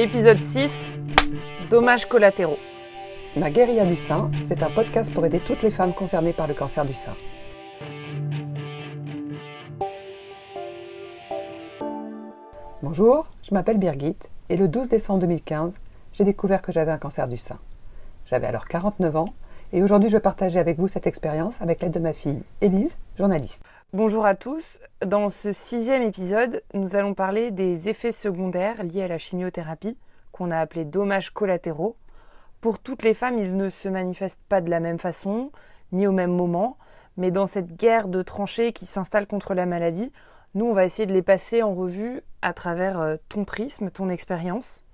Épisode 6 Dommages collatéraux. Ma guérilla du sein, c'est un podcast pour aider toutes les femmes concernées par le cancer du sein. Bonjour, je m'appelle Birgit et le 12 décembre 2015, j'ai découvert que j'avais un cancer du sein. J'avais alors 49 ans et aujourd'hui je vais partager avec vous cette expérience avec l'aide de ma fille Élise, journaliste. Bonjour à tous. Dans ce sixième épisode, nous allons parler des effets secondaires liés à la chimiothérapie, qu'on a appelés dommages collatéraux. Pour toutes les femmes, ils ne se manifestent pas de la même façon, ni au même moment, mais dans cette guerre de tranchées qui s'installe contre la maladie, nous, on va essayer de les passer en revue à travers euh, ton prisme, ton expérience.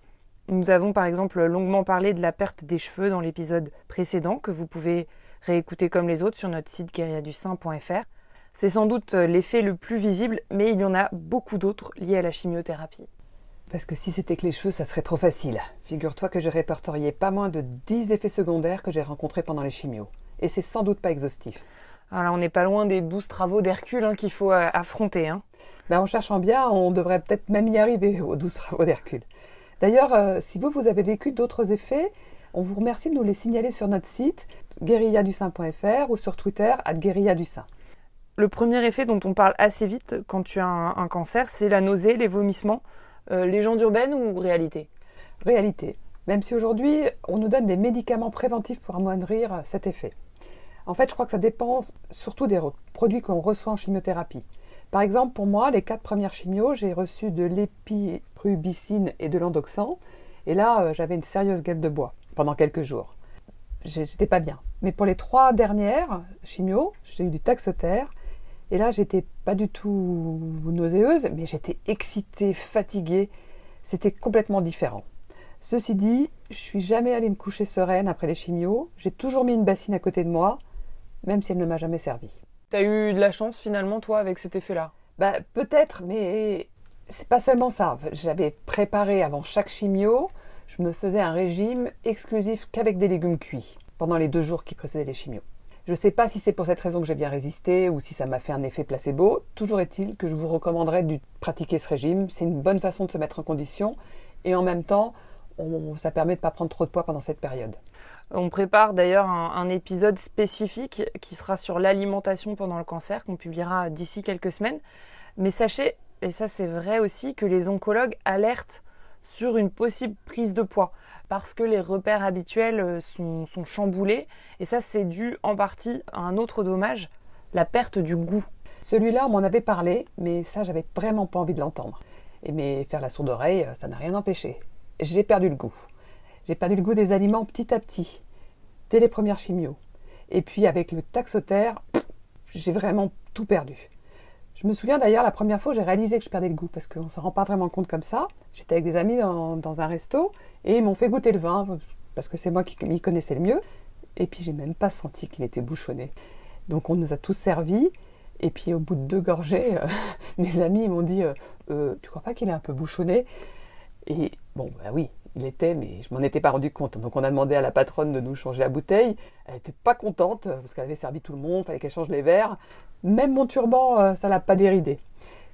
Nous avons par exemple longuement parlé de la perte des cheveux dans l'épisode précédent que vous pouvez réécouter comme les autres sur notre site guerriadussein.fr. C'est sans doute euh, l'effet le plus visible, mais il y en a beaucoup d'autres liés à la chimiothérapie. Parce que si c'était que les cheveux, ça serait trop facile. Figure-toi que j'ai répertorié pas moins de 10 effets secondaires que j'ai rencontrés pendant les chimios. Et c'est sans doute pas exhaustif. Alors on n'est pas loin des 12 travaux d'Hercule hein, qu'il faut euh, affronter. Hein. Ben, en cherchant bien, on devrait peut-être même y arriver aux 12 travaux d'Hercule. D'ailleurs, euh, si vous, vous avez vécu d'autres effets, on vous remercie de nous les signaler sur notre site guérilladusein.fr ou sur Twitter à. Le premier effet dont on parle assez vite quand tu as un, cancer, c'est la nausée, les vomissements. Euh, légende urbaine ou réalité? Réalité. Même si aujourd'hui, on nous donne des médicaments préventifs pour amoindrir cet effet. En fait, je crois que ça dépend surtout des produits qu'on reçoit en chimiothérapie. Par exemple, pour moi, les quatre premières chimios, j'ai reçu de l'épirubicine et de l'endoxan. Et là, euh, j'avais une sérieuse gueule de bois pendant quelques jours. J'étais pas bien. Mais pour les trois dernières chimios, j'ai eu du taxotère et là, j'étais pas du tout nauséeuse, mais j'étais excitée, fatiguée. C'était complètement différent. Ceci dit, je suis jamais allée me coucher sereine après les chimios. J'ai toujours mis une bassine à côté de moi, même si elle ne m'a jamais servi. T'as eu de la chance finalement, toi, avec cet effet-là? Bah, peut-être, mais c'est pas seulement ça. J'avais préparé avant chaque chimio, je me faisais un régime exclusif qu'avec des légumes cuits pendant les deux jours qui précédaient les chimios. Je ne sais pas si c'est pour cette raison que j'ai bien résisté ou si ça m'a fait un effet placebo. Toujours est-il que je vous recommanderais de pratiquer ce régime. C'est une bonne façon de se mettre en condition et en même temps, ça permet de ne pas prendre trop de poids pendant cette période. On prépare d'ailleurs un, épisode spécifique qui sera sur l'alimentation pendant le cancer, qu'on publiera d'ici quelques semaines. Mais sachez, et ça c'est vrai aussi, que les oncologues alertent sur une possible prise de poids parce que les repères habituels euh, sont, chamboulés. Et ça, c'est dû en partie à un autre dommage, la perte du goût. Celui-là, on m'en avait parlé, mais ça, j'avais vraiment pas envie de l'entendre. Et mais faire la sourde oreille, ça n'a rien empêché. J'ai perdu le goût. J'ai perdu le goût des aliments petit à petit, dès les premières chimios. Et puis avec le taxotère, j'ai vraiment tout perdu. Je me souviens d'ailleurs la première fois j'ai réalisé que je perdais le goût, parce qu'on ne se rend pas vraiment compte comme ça. J'étais avec des amis dans, un resto et ils m'ont fait goûter le vin, parce que c'est moi qui m'y connaissais le mieux. Et puis j'ai même pas senti qu'il était bouchonné. Donc on nous a tous servi. Et puis au bout de deux gorgées, euh, mes amis m'ont dit euh, euh, Tu crois pas qu'il est un peu bouchonné? Et bon, bah oui, il était, mais je m'en étais pas rendu compte. Donc on a demandé à la patronne de nous changer la bouteille. Elle n'était pas contente parce qu'elle avait servi tout le monde, fallait qu'elle change les verres. Même mon turban, euh, ça l'a pas déridé.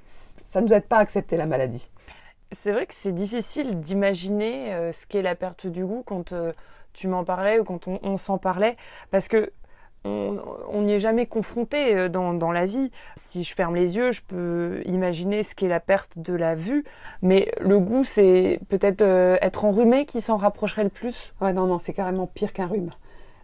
Ça ne nous aide pas à accepter la maladie. C'est vrai que c'est difficile d'imaginer euh, ce qu'est la perte du goût quand euh, tu m'en parlais ou quand on s'en parlait, parce que on n'y est jamais confronté euh, dans, la vie. Si je ferme les yeux, je peux imaginer ce qu'est la perte de la vue, mais le goût, c'est peut-être euh, être enrhumé qui s'en rapprocherait le plus. Ouais, non, non, c'est carrément pire qu'un rhume.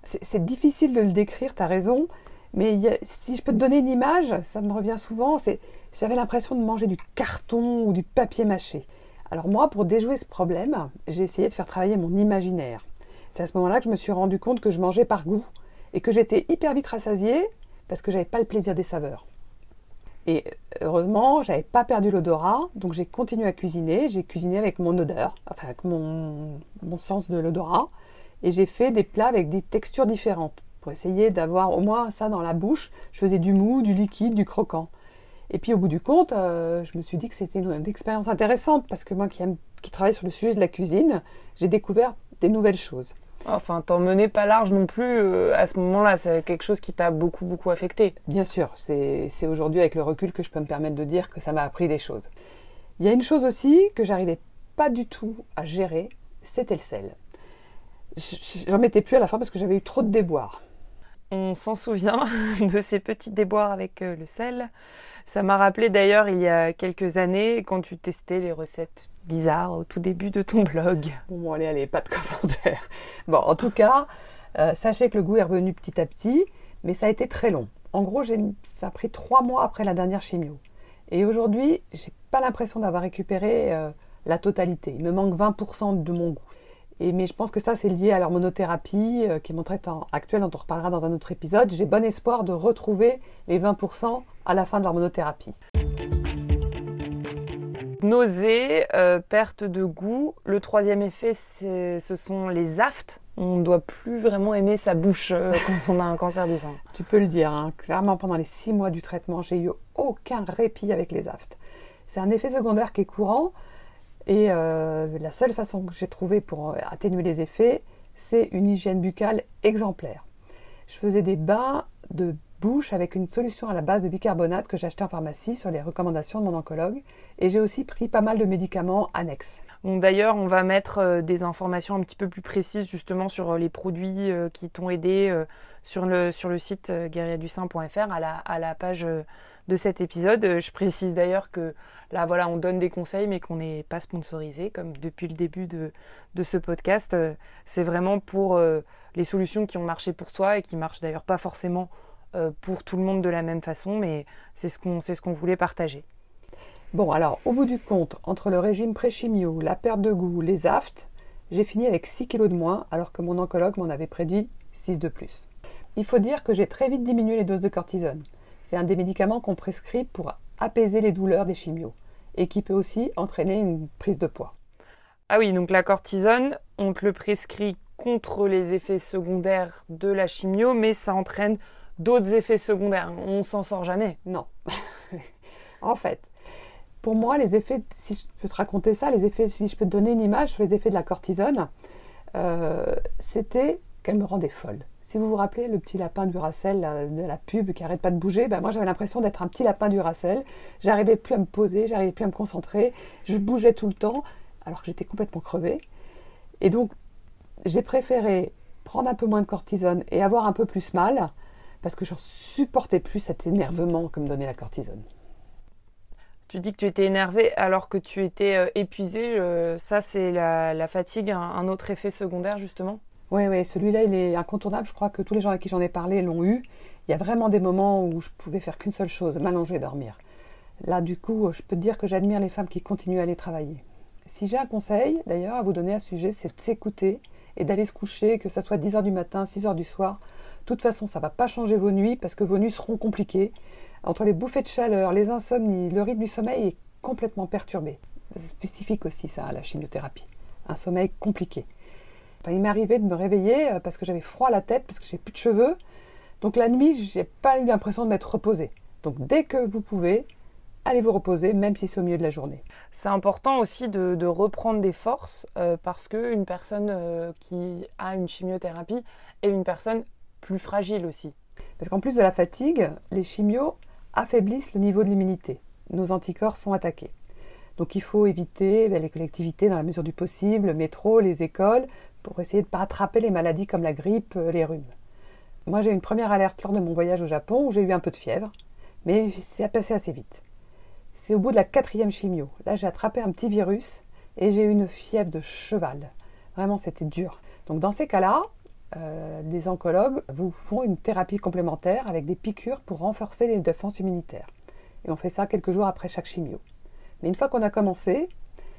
C'est difficile de le décrire, tu as raison, mais si je peux te donner une image, ça me revient souvent, c'est j'avais l'impression de manger du carton ou du papier mâché. Alors moi, pour déjouer ce problème, j'ai essayé de faire travailler mon imaginaire. C'est à ce moment-là que je me suis rendu compte que je mangeais par goût et que j'étais hyper vite rassasiée parce que j'avais pas le plaisir des saveurs. Et heureusement, j'avais pas perdu l'odorat, donc j'ai continué à cuisiner. J'ai cuisiné avec mon odeur, enfin avec mon, sens de l'odorat, et j'ai fait des plats avec des textures différentes pour essayer d'avoir au moins ça dans la bouche. Je faisais du mou, du liquide, du croquant. Et puis au bout du compte, euh, je me suis dit que c'était une, expérience intéressante parce que moi qui travaille sur le sujet de la cuisine, j'ai découvert des nouvelles choses. Enfin, t'en menais pas large non plus euh, à ce moment-là. C'est quelque chose qui t'a beaucoup, beaucoup affecté. Bien sûr. C'est aujourd'hui, avec le recul, que je peux me permettre de dire que ça m'a appris des choses. Il y a une chose aussi que j'arrivais pas du tout à gérer, c'était le sel. J'en mettais plus à la fin parce que j'avais eu trop de déboires. On s'en souvient de ces petits déboires avec euh, le sel. Ça m'a rappelé d'ailleurs il y a quelques années quand tu testais les recettes bizarres au tout début de ton blog. Bon, allez, allez, pas de commentaires. Bon, en tout cas, euh, sachez que le goût est revenu petit à petit, mais ça a été très long. En gros, ça a pris trois mois après la dernière chimio. Et aujourd'hui, j'ai pas l'impression d'avoir récupéré euh, la totalité. Il me manque 20% de mon goût. Et, mais je pense que ça, c'est lié à l'hormonothérapie euh, qui est mon traitement actuel, dont on reparlera dans un autre épisode. J'ai bon espoir de retrouver les 20% à la fin de l'hormonothérapie. Nausée, euh, perte de goût. Le troisième effet, ce sont les aftes. On ne doit plus vraiment aimer sa bouche euh, quand on a un cancer du sein. Tu peux le dire. Hein. Clairement, pendant les six mois du traitement, j'ai eu aucun répit avec les aftes. C'est un effet secondaire qui est courant. Et euh, la seule façon que j'ai trouvé pour atténuer les effets, c'est une hygiène buccale exemplaire. Je faisais des bains de avec une solution à la base de bicarbonate que j'ai acheté en pharmacie sur les recommandations de mon oncologue. Et j'ai aussi pris pas mal de médicaments annexes. D'ailleurs, on va mettre euh, des informations un petit peu plus précises justement sur euh, les produits euh, qui t'ont aidé sur, le, sur le site guerrierdusain.fr à la, à la page de cet épisode. Je précise d'ailleurs que là, voilà, on donne des conseils, mais qu'on n'est pas sponsorisé, comme depuis le début de, de ce podcast. C'est vraiment pour les solutions qui ont marché pour toi et qui marchent d'ailleurs pas forcément pour tout le monde de la même façon, mais c'est ce qu'on ce qu'on voulait partager. Bon, alors, au bout du compte, entre le régime pré-chimio, la perte de goût, les aftes, j'ai fini avec 6 kilos de moins, alors que mon oncologue m'en avait prédit 6 de plus. Il faut dire que j'ai très vite diminué les doses de cortisone. C'est un des médicaments qu'on prescrit pour apaiser les douleurs des chimios et qui peut aussi entraîner une prise de poids. Ah oui, donc la cortisone, on te le prescrit contre les effets secondaires de la chimio, mais ça entraîne d'autres effets secondaires. On s'en sort jamais. Non. en fait, pour moi, les effets, si je peux te raconter ça, les effets, si je peux te donner une image sur les effets de la cortisone, euh, c'était qu'elle me rendait folle. Si vous vous rappelez le petit lapin du Racel de la pub qui arrête pas de bouger, ben moi j'avais l'impression d'être un petit lapin du Racel. J'arrivais plus à me poser, j'arrivais plus à me concentrer, je bougeais tout le temps alors que j'étais complètement crevée. Et donc j'ai préféré prendre un peu moins de cortisone et avoir un peu plus mal parce que je ne supportais plus cet énervement que me donnait la cortisone. Tu dis que tu étais énervé alors que tu étais euh, épuisé. Euh, ça, c'est la, fatigue, un, autre effet secondaire justement? Oui, oui, celui-là, il est incontournable. Je crois que tous les gens avec qui j'en ai parlé l'ont eu. Il y a vraiment des moments où je pouvais faire qu'une seule chose, m'allonger et dormir. Là, du coup, je peux te dire que j'admire les femmes qui continuent à aller travailler. Si j'ai un conseil, d'ailleurs, à vous donner à ce sujet, c'est de s'écouter et d'aller se coucher, que ce soit 10h du matin, 6h du soir, toute façon, ça ne va pas changer vos nuits parce que vos nuits seront compliquées. Entre les bouffées de chaleur, les insomnies, le rythme du sommeil est complètement perturbé. C'est spécifique aussi ça à la chimiothérapie. Un sommeil compliqué. il m'est arrivé de me réveiller euh, parce que j'avais froid à la tête, parce que j'ai plus de cheveux. Donc la nuit, j'ai pas eu l'impression de m'être reposée. Donc dès que vous pouvez, allez vous reposer, même si c'est au milieu de la journée. C'est important aussi de, reprendre des forces euh, parce qu'une personne euh, qui a une chimiothérapie est une personne plus fragile aussi. Parce qu'en plus de la fatigue, les chimios affaiblissent le niveau de l'immunité. Nos anticorps sont attaqués. Donc il faut éviter ben, les collectivités dans la mesure du possible, le métro, les écoles, pour essayer de ne pas attraper les maladies comme la grippe, euh, les rhumes. Moi j'ai eu une première alerte lors de mon voyage au Japon où j'ai eu un peu de fièvre, mais c'est passé assez vite. C'est au bout de la quatrième chimio. Là j'ai attrapé un petit virus et j'ai eu une fièvre de cheval. Vraiment c'était dur. Donc dans ces cas-là, euh, les oncologues vous font une thérapie complémentaire avec des piqûres pour renforcer les défenses immunitaires. Et on fait ça quelques jours après chaque chimio. Mais une fois qu'on a commencé,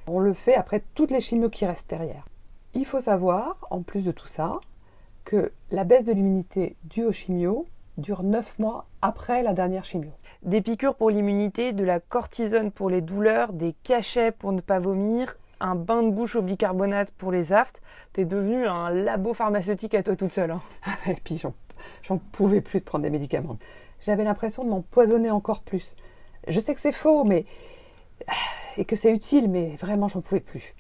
on le fait après toutes les chimios qui restent derrière. Il faut savoir, en plus de tout ça, que la baisse de l'immunité due aux chimios dure 9 mois après la dernière chimio. Des piqûres pour l'immunité, de la cortisone pour les douleurs, des cachets pour ne pas vomir, un bain de bouche au bicarbonate pour les aftes, t'es devenu un labo pharmaceutique à toi toute seule. Hein. Et puis j'en pouvais plus de prendre des médicaments. J'avais l'impression de m'empoisonner encore plus. Je sais que c'est faux, mais et que c'est utile, mais vraiment j'en pouvais plus.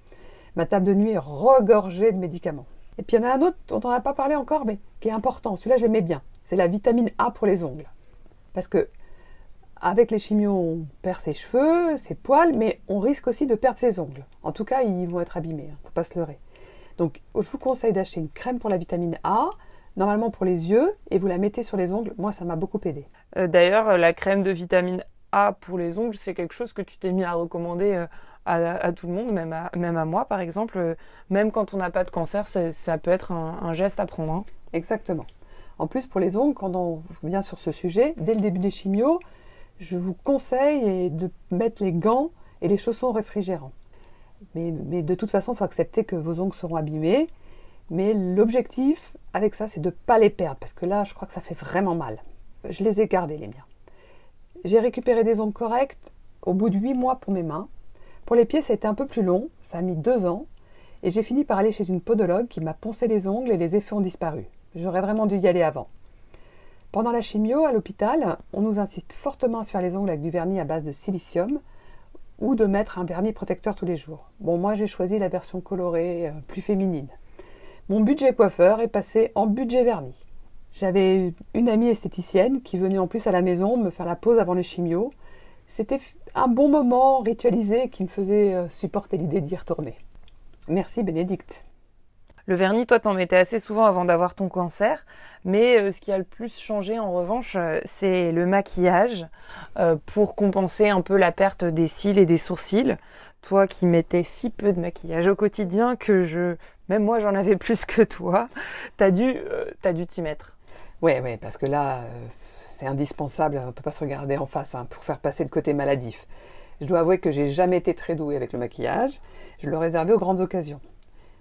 Ma table de nuit est regorgée de médicaments. Et puis il y en a un autre dont on n'a pas parlé encore, mais qui est important. Celui-là, je bien. C'est la vitamine A pour les ongles. Parce que Avec les chimios, on perd ses cheveux, ses poils, mais on risque aussi de perdre ses ongles. En tout cas, ils vont être abîmés, ne hein, faut pas se leurrer. Donc, je vous conseille d'acheter une crème pour la vitamine A, normalement pour les yeux, et vous la mettez sur les ongles. Moi, ça m'a beaucoup aidé. Euh, d'ailleurs, la crème de vitamine A pour les ongles, c'est quelque chose que tu t'es mis à recommander euh, à, tout le monde, même à, même à moi par exemple. Euh, même quand on n'a pas de cancer, ça, peut être un, geste à prendre. Hein. Exactement. En plus, pour les ongles, quand on vient sur ce sujet, dès le début des chimios, je vous conseille de mettre les gants et les chaussons réfrigérants. Mais, de toute façon, il faut accepter que vos ongles seront abîmés. Mais l'objectif avec ça, c'est de ne pas les perdre, parce que là, je crois que ça fait vraiment mal. Je les ai gardés, les miens. J'ai récupéré des ongles corrects au bout de 8 mois pour mes mains. Pour les pieds, ça a été un peu plus long, ça a mis 2 ans, et j'ai fini par aller chez une podologue qui m'a poncé les ongles et les effets ont disparu. J'aurais vraiment dû y aller avant. Pendant la chimio, à l'hôpital, on nous insiste fortement à faire les ongles avec du vernis à base de silicium ou de mettre un vernis protecteur tous les jours. Bon, moi j'ai choisi la version colorée, euh, plus féminine. Mon budget coiffeur est passé en budget vernis. J'avais une amie esthéticienne qui venait en plus à la maison me faire la pause avant les chimios. C'était un bon moment ritualisé qui me faisait euh, supporter l'idée d'y retourner. Merci Bénédicte. Le vernis, toi, t'en mettais assez souvent avant d'avoir ton cancer, mais euh, ce qui a le plus changé en revanche, euh, c'est le maquillage euh, pour compenser un peu la perte des cils et des sourcils. Toi qui mettais si peu de maquillage au quotidien que je, même moi, j'en avais plus que toi, t'as dû, t'as dû t'y mettre. Oui, oui, parce que là, c'est indispensable. On peut pas se regarder en face hein, pour faire passer le côté maladif. Je dois avouer que j'ai jamais été très douée avec le maquillage. Je le réservais aux grandes occasions.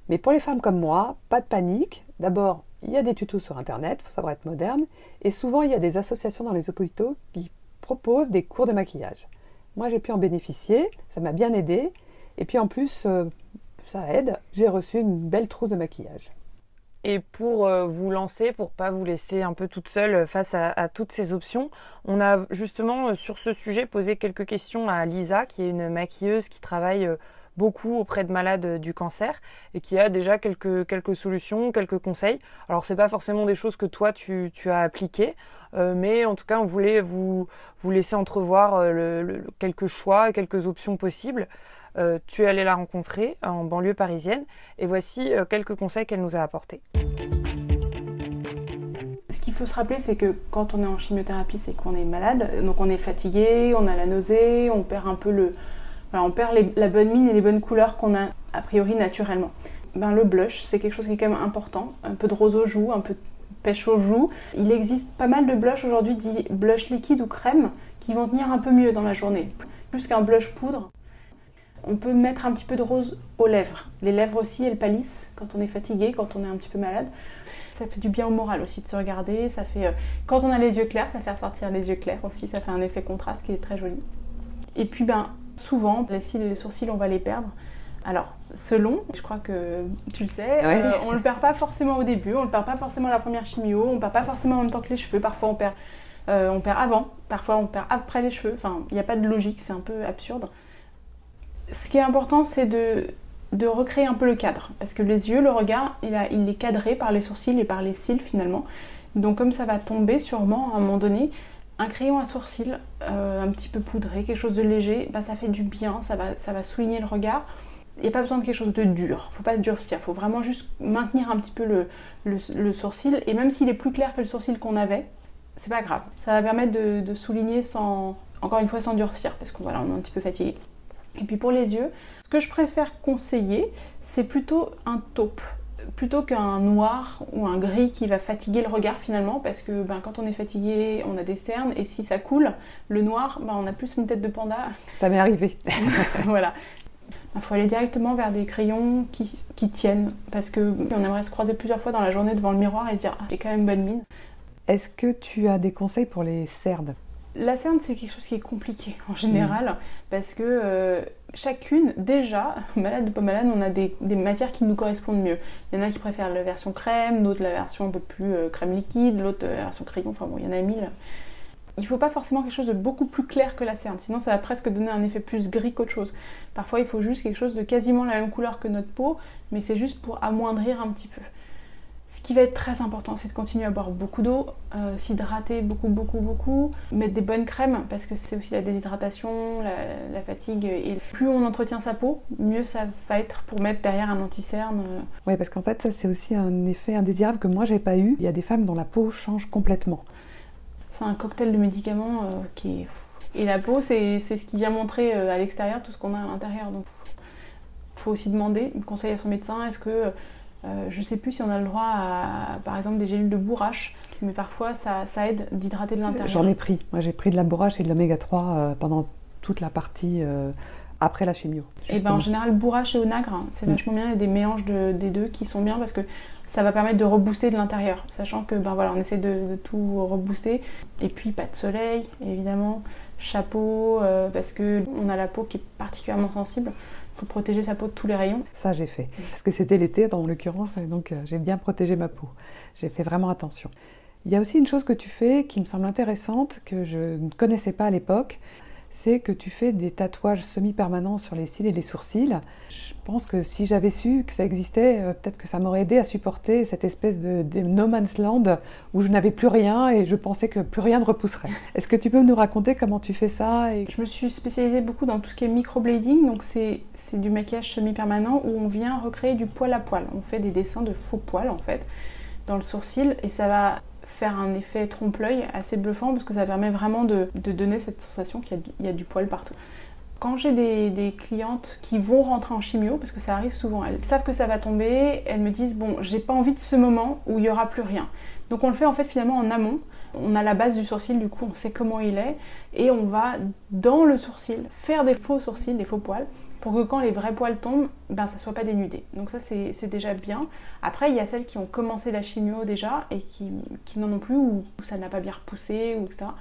Mais pour les femmes comme moi, pas de panique. D'abord, il y a des tutos sur Internet, il faut savoir être moderne. Et souvent, il y a des associations dans les hôpitaux qui proposent des cours de maquillage. Moi, j'ai pu en bénéficier, ça m'a bien aidé. Et puis en plus, euh, ça aide, j'ai reçu une belle trousse de maquillage. Et pour euh, vous lancer, pour pas vous laisser un peu toute seule face à, toutes ces options, on a justement euh, sur ce sujet posé quelques questions à Lisa, qui est une maquilleuse qui travaille beaucoup auprès de malades du cancer et qui a déjà quelques, quelques solutions, quelques conseils. Alors c'est pas forcément des choses que toi tu, tu as appliquées, euh, mais en tout cas on voulait vous, vous laisser entrevoir euh, quelques choix, quelques options possibles. Euh, tu es allé la rencontrer en banlieue parisienne et voici quelques conseils qu'elle nous a apportés. Ce qu'il faut se rappeler, c'est que quand on est en chimiothérapie, c'est qu'on est malade, donc on est fatigué, on a la nausée, on perd un peu le, on perd la bonne mine et les bonnes couleurs qu'on a a priori naturellement. Ben, le blush, c'est quelque chose qui est quand même important. Un peu de rose aux joues, un peu de pêche aux joues. Il existe pas mal de blush aujourd'hui, dit blush liquide ou crème, qui vont tenir un peu mieux dans la journée, plus qu'un blush poudre. On peut mettre un petit peu de rose aux lèvres. Les lèvres aussi, elles pâlissent quand on est fatigué, quand on est un petit peu malade. Ça fait du bien au moral aussi de se regarder. Ça fait, euh, quand on a les yeux clairs, ça fait ressortir les yeux clairs aussi. Ça fait un effet contraste qui est très joli. Et puis, ben, Souvent, les cils et les sourcils, on va les perdre. Alors, selon, je crois que tu le sais, euh, on ne le perd pas forcément au début, on ne le perd pas forcément à la première chimio, on ne perd pas forcément en même temps que les cheveux. Parfois, on perd, euh, on perd avant, parfois, on perd après les cheveux. Enfin, il n'y a pas de logique, c'est un peu absurde. Ce qui est important, c'est de, de recréer un peu le cadre. Parce que les yeux, le regard, il, a, il est cadré par les sourcils et par les cils finalement. Donc, comme ça va tomber sûrement à un moment donné, un crayon à sourcils euh, un petit peu poudré, quelque chose de léger, bah, ça fait du bien, ça va, ça va souligner le regard. Il n'y a pas besoin de quelque chose de dur, faut pas se durcir, faut vraiment juste maintenir un petit peu le, le, sourcil. Et même s'il est plus clair que le sourcil qu'on avait, c'est pas grave. Ça va permettre de, souligner sans, encore une fois, sans durcir, parce qu'on voilà, on est un petit peu fatigué. Et puis pour les yeux, ce que je préfère conseiller, c'est plutôt un taupe plutôt qu'un noir ou un gris qui va fatiguer le regard finalement, parce que ben, quand on est fatigué, on a des cernes, et si ça coule, le noir, ben, on a plus une tête de panda. Ça m'est arrivé. voilà. Il faut aller directement vers des crayons qui, tiennent, parce que on aimerait se croiser plusieurs fois dans la journée devant le miroir et se dire ah, j'ai quand même bonne mine. Est-ce que tu as des conseils pour les cernes? La cerne, c'est quelque chose qui est compliqué en général, parce que euh, chacune, déjà, malade ou pas malade, on a des, matières qui nous correspondent mieux. Il y en a qui préfèrent la version crème, d'autres la version un peu plus euh, crème liquide, l'autre la version crayon, enfin bon, il y en a mille. Il ne faut pas forcément quelque chose de beaucoup plus clair que la cerne, sinon ça va presque donner un effet plus gris qu'autre chose. Parfois, il faut juste quelque chose de quasiment la même couleur que notre peau, mais c'est juste pour amoindrir un petit peu. Ce qui va être très important, c'est de continuer à boire beaucoup d'eau, euh, s'hydrater beaucoup, beaucoup, beaucoup, mettre des bonnes crèmes parce que c'est aussi la déshydratation, la, fatigue. Et plus on entretient sa peau, mieux ça va être pour mettre derrière un anti-cerne. Oui, parce qu'en fait, ça c'est aussi un effet indésirable que moi j'ai pas eu. Il y a des femmes dont la peau change complètement. C'est un cocktail de médicaments euh, qui est. Et la peau, c'est ce qui vient montrer euh, à l'extérieur tout ce qu'on a à l'intérieur. Donc, il faut aussi demander, conseiller à son médecin, est-ce que euh, je ne sais plus si on a le droit à, par exemple, des gélules de bourrache, mais parfois ça, aide d'hydrater de l'intérieur. J'en ai pris. Moi, j'ai pris de la bourrache et de l'oméga 3 euh, pendant toute la partie euh, après la chimio. Et ben, en général, bourrache et onagre, hein, c'est mm. vachement bien. Il y a des mélanges des deux qui sont bien parce que ça va permettre de rebooster de l'intérieur, sachant que ben voilà, on essaie de, tout rebooster. Et puis pas de soleil, évidemment, chapeau, parce que on a la peau qui est particulièrement sensible faut protéger sa peau de tous les rayons. Ça, j'ai fait. Parce que c'était l'été, dans l'occurrence, donc euh, j'ai bien protégé ma peau. J'ai fait vraiment attention. Il y a aussi une chose que tu fais qui me semble intéressante, que je ne connaissais pas à l'époque c'est que tu fais des tatouages semi-permanents sur les cils et les sourcils. Je pense que si j'avais su que ça existait, euh, peut-être que ça m'aurait aidé à supporter cette espèce de, no man's land où je n'avais plus rien et je pensais que plus rien ne repousserait. Est-ce que tu peux nous raconter comment tu fais ça et... Je me suis spécialisée beaucoup dans tout ce qui est microblading, donc c'est du maquillage semi-permanent où on vient recréer du poil à poil. On fait des dessins de faux poils en fait dans le sourcil et ça va faire un effet trompe-l'œil assez bluffant parce que ça permet vraiment de, donner cette sensation qu'il y, a du poil partout. Quand j'ai des, clientes qui vont rentrer en chimio, parce que ça arrive souvent, elles savent que ça va tomber, elles me disent bon, j'ai pas envie de ce moment où il y aura plus rien. Donc on le fait en fait finalement en amont. On a la base du sourcil, du coup on sait comment il est, et on va dans le sourcil faire des faux sourcils, des faux poils, pour que quand les vrais poils tombent, ben, ça soit pas dénudé. Donc ça c'est déjà bien. Après il y a celles qui ont commencé la chimio déjà et qui, n'en ont plus ou, ça n'a pas bien repoussé ou etc.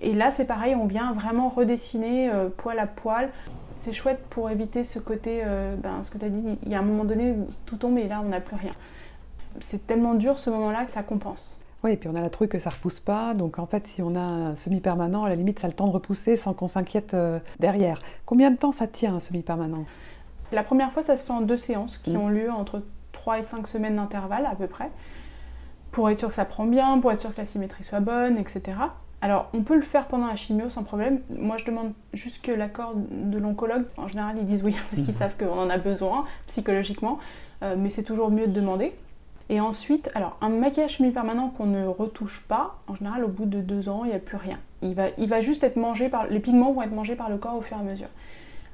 Et là c'est pareil, on vient vraiment redessiner euh, poil à poil. C'est chouette pour éviter ce côté, euh, ben, ce que tu as dit, il y a un moment donné où tout tombe et là on n'a plus rien. C'est tellement dur ce moment-là que ça compense. Oui, et puis on a la truc que ça repousse pas. Donc en fait, si on a un semi-permanent, à la limite, ça a le temps de repousser sans qu'on s'inquiète euh, derrière. Combien de temps ça tient un semi-permanent? La première fois, ça se fait en deux séances qui mm. ont lieu entre 3 et 5 semaines d'intervalle à peu près. Pour être sûr que ça prend bien, pour être sûr que la symétrie soit bonne, etc. Alors, on peut le faire pendant la chimio sans problème. Moi, je demande juste que l'accord de l'oncologue. En général, ils disent oui parce qu'ils mm. savent qu'on en a besoin psychologiquement. Euh, mais c'est toujours mieux de demander. Et ensuite, alors un maquillage semi-permanent qu'on ne retouche pas, en général au bout de deux ans, il n'y a plus rien. Il va, il va juste être mangé par. Les pigments vont être mangés par le corps au fur et à mesure.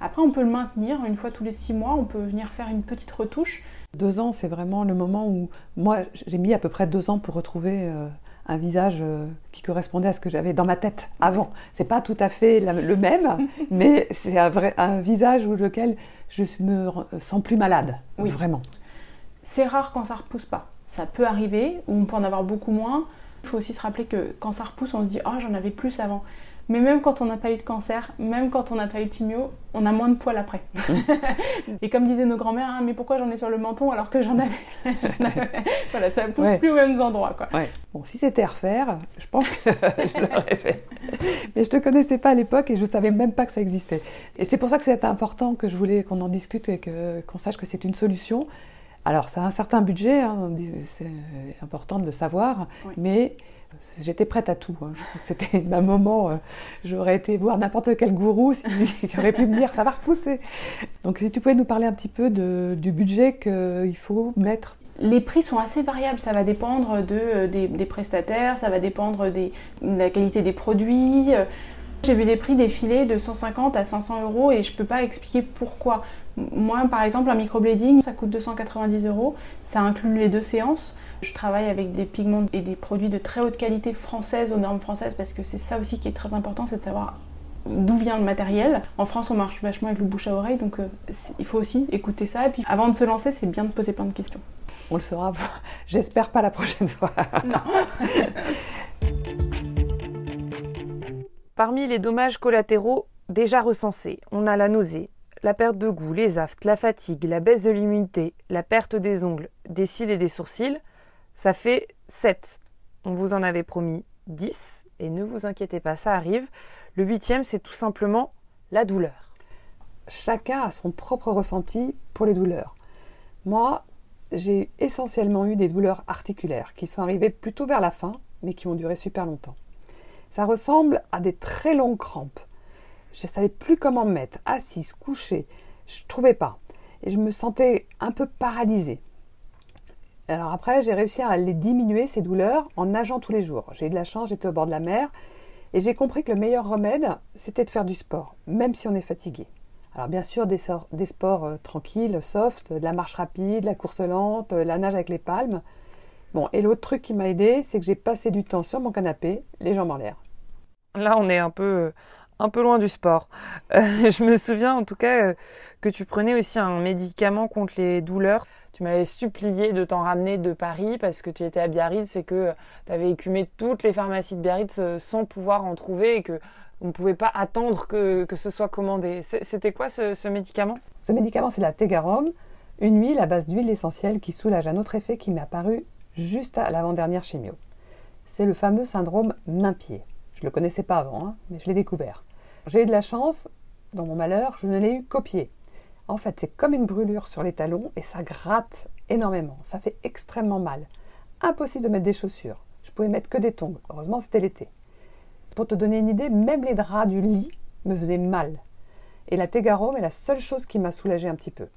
Après, on peut le maintenir une fois tous les six mois, on peut venir faire une petite retouche. Deux ans, c'est vraiment le moment où. Moi, j'ai mis à peu près deux ans pour retrouver. Euh, un visage euh, qui correspondait à ce que j'avais dans ma tête avant. C'est pas tout à fait le même, mais c'est un, vrai, un visage où lequel je me sens plus malade, oui. vraiment. C'est rare quand ça repousse pas. Ça peut arriver, ou on peut en avoir beaucoup moins. Il faut aussi se rappeler que quand ça repousse, on se dit Oh, j'en avais plus avant. Mais même quand on n'a pas eu de cancer, même quand on n'a pas eu de chimio, on a moins de poils après. et comme disaient nos grands-mères, hein, mais pourquoi j'en ai sur le menton alors que j'en avais? Voilà, ça ne pousse plus aux mêmes endroits. Quoi. Bon, si c'était à refaire, je pense que je l'aurais fait. Mais je ne te connaissais pas à l'époque et je ne savais même pas que ça existait. Et c'est pour ça que c'est important que je voulais qu'on en discute et qu'on sache que c'est une solution alors, ça a un certain budget, hein, c'est important de le savoir, mais j'étais prête à tout. Hein. C'était un moment, euh, j'aurais été voir n'importe quel gourou qui aurait pu me dire ça va repousser. Donc, si tu pouvais nous parler un petit peu du budget qu'il faut mettre les prix sont assez variables, ça va dépendre de, euh, des, prestataires, ça va dépendre de la qualité des produits. J'ai vu des prix défiler de 150 à 500 euros et je ne peux pas expliquer pourquoi. Moi, par exemple, un microblading, ça coûte 290 euros. Ça inclut les deux séances. Je travaille avec des pigments et des produits de très haute qualité française, aux normes françaises, parce que c'est ça aussi qui est très important, c'est de savoir d'où vient le matériel. En France, on marche vachement avec le bouche à oreille, donc euh, il faut aussi écouter ça. Et puis, avant de se lancer, c'est bien de poser plein de questions. On le saura, j'espère pas la prochaine fois. Non. Parmi les dommages collatéraux déjà recensés, on a la nausée, la perte de goût, les aftes, la fatigue, la baisse de l'immunité, la perte des ongles, des cils et des sourcils, ça fait 7. On vous en avait promis 10 et ne vous inquiétez pas, ça arrive. Le huitième, c'est tout simplement la douleur. Chacun a son propre ressenti pour les douleurs. Moi, j'ai essentiellement eu des douleurs articulaires qui sont arrivées plutôt vers la fin, mais qui ont duré super longtemps. Ça ressemble à des très longues crampes. Je ne savais plus comment me mettre, assise, couchée. Je ne trouvais pas. Et je me sentais un peu paralysée. Alors après, j'ai réussi à les diminuer, ces douleurs, en nageant tous les jours. J'ai eu de la chance, j'étais au bord de la mer. Et j'ai compris que le meilleur remède, c'était de faire du sport, même si on est fatigué. Alors bien sûr, des, sports euh, tranquilles, soft, de la marche rapide, la course lente, euh, la nage avec les palmes. Bon, et l'autre truc qui m'a aidé, c'est que j'ai passé du temps sur mon canapé, les jambes en l'air. Là, on est un peu, un peu loin du sport. Euh, je me souviens en tout cas que tu prenais aussi un médicament contre les douleurs. Tu m'avais supplié de t'en ramener de Paris parce que tu étais à Biarritz et que tu avais écumé toutes les pharmacies de Biarritz sans pouvoir en trouver et que on ne pouvait pas attendre que, ce soit commandé. C'était quoi ce, médicament? Ce médicament, c'est la Tegarom, une huile à base d'huile essentielle qui soulage un autre effet qui m'est apparu juste à l'avant-dernière chimio. C'est le fameux syndrome main-pied. Je ne le connaissais pas avant, hein, mais je l'ai découvert. J'ai eu de la chance, dans mon malheur, je ne l'ai eu pied. En fait, c'est comme une brûlure sur les talons et ça gratte énormément. Ça fait extrêmement mal. Impossible de mettre des chaussures. Je pouvais mettre que des tongs. Heureusement, c'était l'été. Pour te donner une idée, même les draps du lit me faisaient mal. Et la Tegarome est la seule chose qui m'a soulagée un petit peu.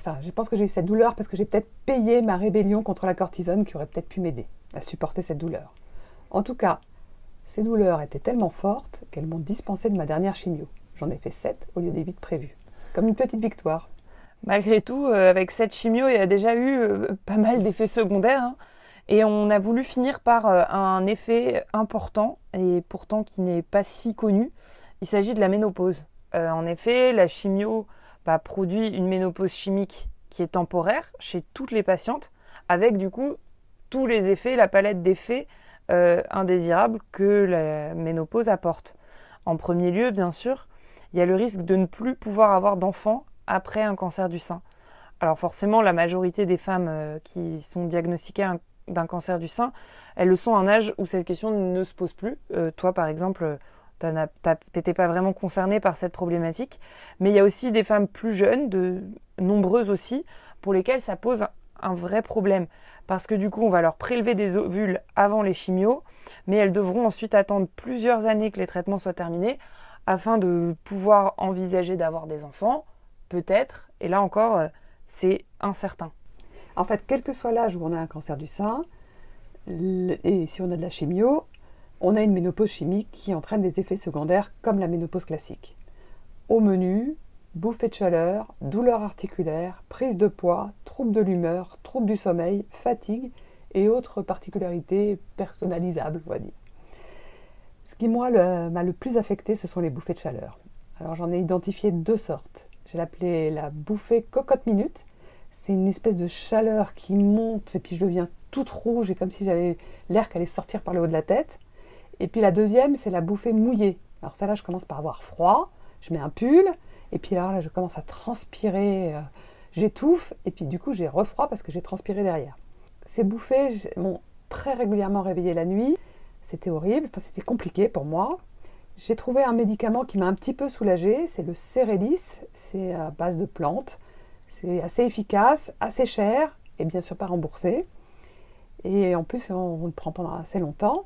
Enfin, je pense que j'ai eu cette douleur parce que j'ai peut-être payé ma rébellion contre la cortisone qui aurait peut-être pu m'aider à supporter cette douleur. En tout cas, ces douleurs étaient tellement fortes qu'elles m'ont dispensé de ma dernière chimio. J'en ai fait 7 au lieu des 8 prévus. Comme une petite victoire. Malgré tout, euh, avec cette chimio, il y a déjà eu euh, pas mal d'effets secondaires. Hein. Et on a voulu finir par euh, un effet important et pourtant qui n'est pas si connu. Il s'agit de la ménopause. En effet, la chimio bah, produit une ménopause chimique qui est temporaire chez toutes les patientes, avec du coup tous les effets, la palette d'effets euh, indésirables que la ménopause apporte. En premier lieu, bien sûr, il y a le risque de ne plus pouvoir avoir d'enfants après un cancer du sein. Alors forcément, la majorité des femmes qui sont diagnostiquées d'un cancer du sein, elles le sont à un âge où cette question ne se pose plus. Euh, toi, par exemple, tu n'étais pas vraiment concernée par cette problématique. Mais il y a aussi des femmes plus jeunes, de, nombreuses aussi, pour lesquelles ça pose un vrai problème. Parce que du coup, on va leur prélever des ovules avant les chimios, mais elles devront ensuite attendre plusieurs années que les traitements soient terminés afin de pouvoir envisager d'avoir des enfants, peut-être. Et là encore, euh, c'est incertain. En fait, quel que soit l'âge où on a un cancer du sein, et si on a de la chimio, on a une ménopause chimique qui entraîne des effets secondaires comme la ménopause classique. Au menu, bouffée de chaleur, douleurs articulaires, prise de poids, troubles de l'humeur, troubles du sommeil, fatigue et autres particularités personnalisables, on va. Ce qui, moi, m'a le, plus affecté, ce sont les bouffées de chaleur. Alors, j'en ai identifié deux sortes. J'ai l'appelé la bouffée cocotte minute, c'est une espèce de chaleur qui monte et puis je deviens toute rouge et comme si j'avais l'air qui allait sortir par le haut de la tête. Et puis la deuxième, c'est la bouffée mouillée. Alors ça là, je commence par avoir froid, je mets un pull et puis là, je commence à transpirer, euh, j'étouffe et puis du coup, j'ai refroid parce que j'ai transpiré derrière. Ces bouffées m'ont très régulièrement réveillée la nuit. C'était horrible, c'était compliqué pour moi. J'ai trouvé un médicament qui m'a un petit peu soulagée, c'est le Cérélis, c'est à base de plantes. C'est assez efficace, assez cher et bien sûr pas remboursé. Et en plus, on, le prend pendant assez longtemps.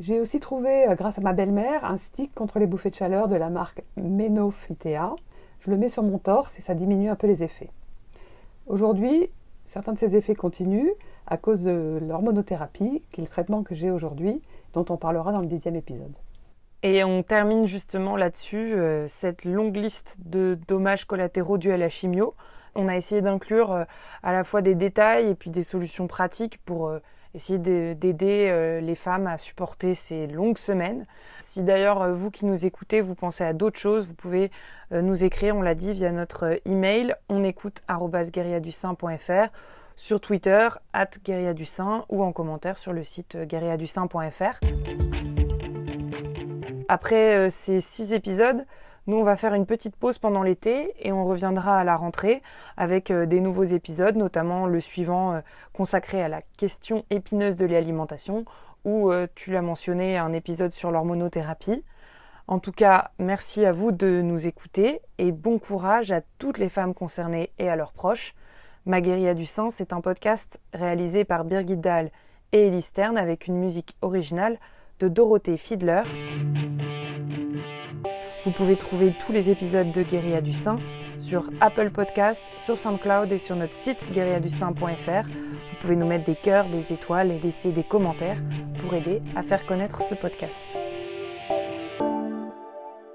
J'ai aussi trouvé, euh, grâce à ma belle-mère, un stick contre les bouffées de chaleur de la marque Menophytea. Je le mets sur mon torse et ça diminue un peu les effets. Aujourd'hui, certains de ces effets continuent à cause de l'hormonothérapie, qui est le traitement que j'ai aujourd'hui, dont on parlera dans le dixième épisode. Et on termine justement là-dessus euh, cette longue liste de dommages collatéraux dus à la chimio. On a essayé d'inclure euh, à la fois des détails et puis des solutions pratiques pour euh, essayer d'aider les femmes à supporter ces longues semaines. Si d'ailleurs vous qui nous écoutez, vous pensez à d'autres choses, vous pouvez nous écrire, on l'a dit, via notre email onécoute.guerriadussin.fr sur Twitter, at ou en commentaire sur le site guerriadussin.fr. Après ces six épisodes, nous, on va faire une petite pause pendant l'été et on reviendra à la rentrée avec euh, des nouveaux épisodes, notamment le suivant euh, consacré à la question épineuse de l'alimentation, où euh, tu l'as mentionné, un épisode sur l'hormonothérapie. En tout cas, merci à vous de nous écouter et bon courage à toutes les femmes concernées et à leurs proches. Ma guérilla du sang, c'est un podcast réalisé par Birgit Dahl et Ellie Stern avec une musique originale de Dorothée Fiedler. Vous pouvez trouver tous les épisodes de Guérilla du Sein sur Apple Podcast, sur SoundCloud et sur notre site guérilladusain.fr. Vous pouvez nous mettre des cœurs, des étoiles et laisser des commentaires pour aider à faire connaître ce podcast.